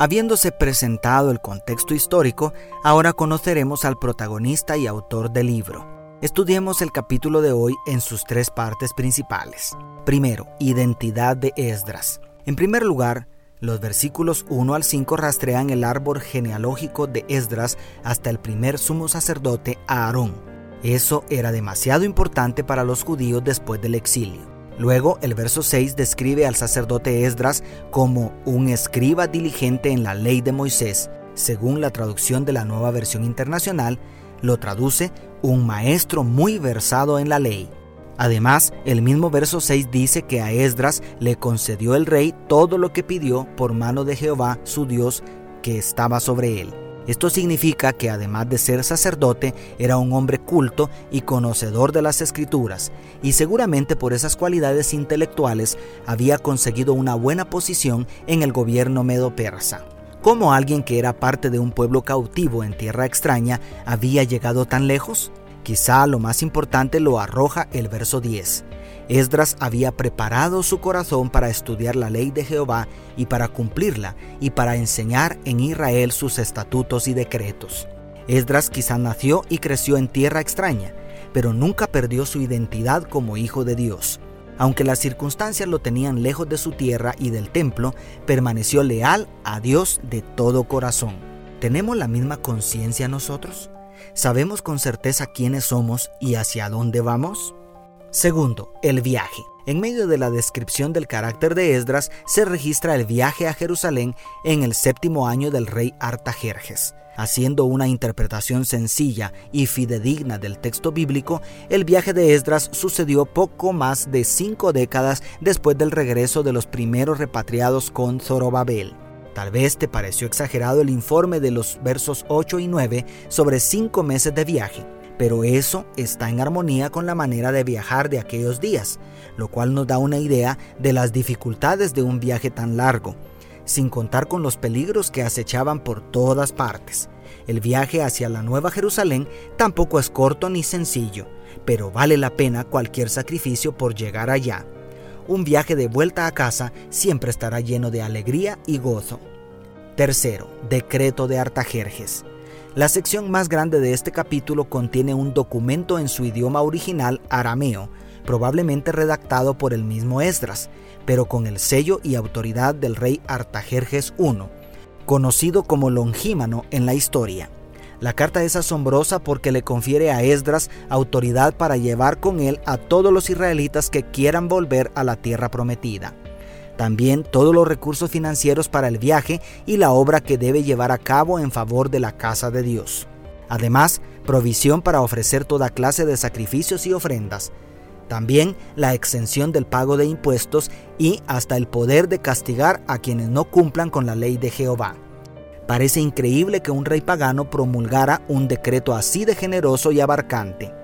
Habiéndose presentado el contexto histórico, ahora conoceremos al protagonista y autor del libro. Estudiemos el capítulo de hoy en sus tres partes principales. Primero, identidad de Esdras. En primer lugar, los versículos 1 al 5 rastrean el árbol genealógico de Esdras hasta el primer sumo sacerdote Aarón. Eso era demasiado importante para los judíos después del exilio. Luego, el verso 6 describe al sacerdote Esdras como un escriba diligente en la ley de Moisés. Según la traducción de la nueva versión internacional, lo traduce un maestro muy versado en la ley. Además, el mismo verso 6 dice que a Esdras le concedió el rey todo lo que pidió por mano de Jehová, su Dios, que estaba sobre él. Esto significa que además de ser sacerdote, era un hombre culto y conocedor de las escrituras, y seguramente por esas cualidades intelectuales había conseguido una buena posición en el gobierno medo-persa. ¿Cómo alguien que era parte de un pueblo cautivo en tierra extraña había llegado tan lejos? Quizá lo más importante lo arroja el verso 10. Esdras había preparado su corazón para estudiar la ley de Jehová y para cumplirla y para enseñar en Israel sus estatutos y decretos. Esdras quizá nació y creció en tierra extraña, pero nunca perdió su identidad como hijo de Dios. Aunque las circunstancias lo tenían lejos de su tierra y del templo, permaneció leal a Dios de todo corazón. ¿Tenemos la misma conciencia nosotros? ¿Sabemos con certeza quiénes somos y hacia dónde vamos? Segundo, el viaje. En medio de la descripción del carácter de Esdras se registra el viaje a Jerusalén en el séptimo año del rey Artajerjes. Haciendo una interpretación sencilla y fidedigna del texto bíblico, el viaje de Esdras sucedió poco más de cinco décadas después del regreso de los primeros repatriados con Zorobabel. Tal vez te pareció exagerado el informe de los versos 8 y 9 sobre cinco meses de viaje pero eso está en armonía con la manera de viajar de aquellos días, lo cual nos da una idea de las dificultades de un viaje tan largo, sin contar con los peligros que acechaban por todas partes. El viaje hacia la Nueva Jerusalén tampoco es corto ni sencillo, pero vale la pena cualquier sacrificio por llegar allá. Un viaje de vuelta a casa siempre estará lleno de alegría y gozo. Tercero, decreto de Artajerjes. La sección más grande de este capítulo contiene un documento en su idioma original arameo, probablemente redactado por el mismo Esdras, pero con el sello y autoridad del rey Artajerjes I, conocido como Longímano en la historia. La carta es asombrosa porque le confiere a Esdras autoridad para llevar con él a todos los israelitas que quieran volver a la tierra prometida también todos los recursos financieros para el viaje y la obra que debe llevar a cabo en favor de la casa de Dios. Además, provisión para ofrecer toda clase de sacrificios y ofrendas. También la exención del pago de impuestos y hasta el poder de castigar a quienes no cumplan con la ley de Jehová. Parece increíble que un rey pagano promulgara un decreto así de generoso y abarcante.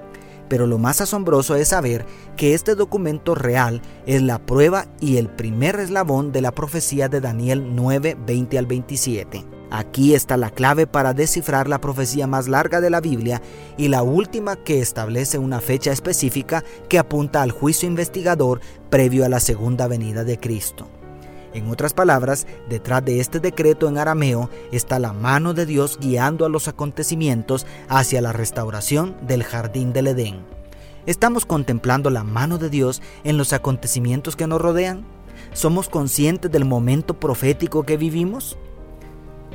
Pero lo más asombroso es saber que este documento real es la prueba y el primer eslabón de la profecía de Daniel 9, 20 al 27. Aquí está la clave para descifrar la profecía más larga de la Biblia y la última que establece una fecha específica que apunta al juicio investigador previo a la segunda venida de Cristo. En otras palabras, detrás de este decreto en arameo está la mano de Dios guiando a los acontecimientos hacia la restauración del jardín del Edén. ¿Estamos contemplando la mano de Dios en los acontecimientos que nos rodean? ¿Somos conscientes del momento profético que vivimos?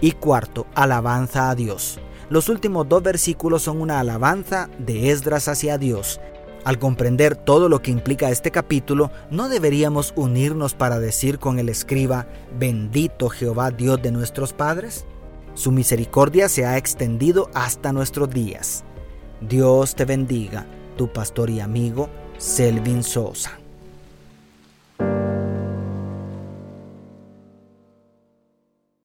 Y cuarto, alabanza a Dios. Los últimos dos versículos son una alabanza de Esdras hacia Dios, al comprender todo lo que implica este capítulo, no deberíamos unirnos para decir con el escriba, bendito Jehová Dios de nuestros padres. Su misericordia se ha extendido hasta nuestros días. Dios te bendiga, tu pastor y amigo, Selvin Sosa.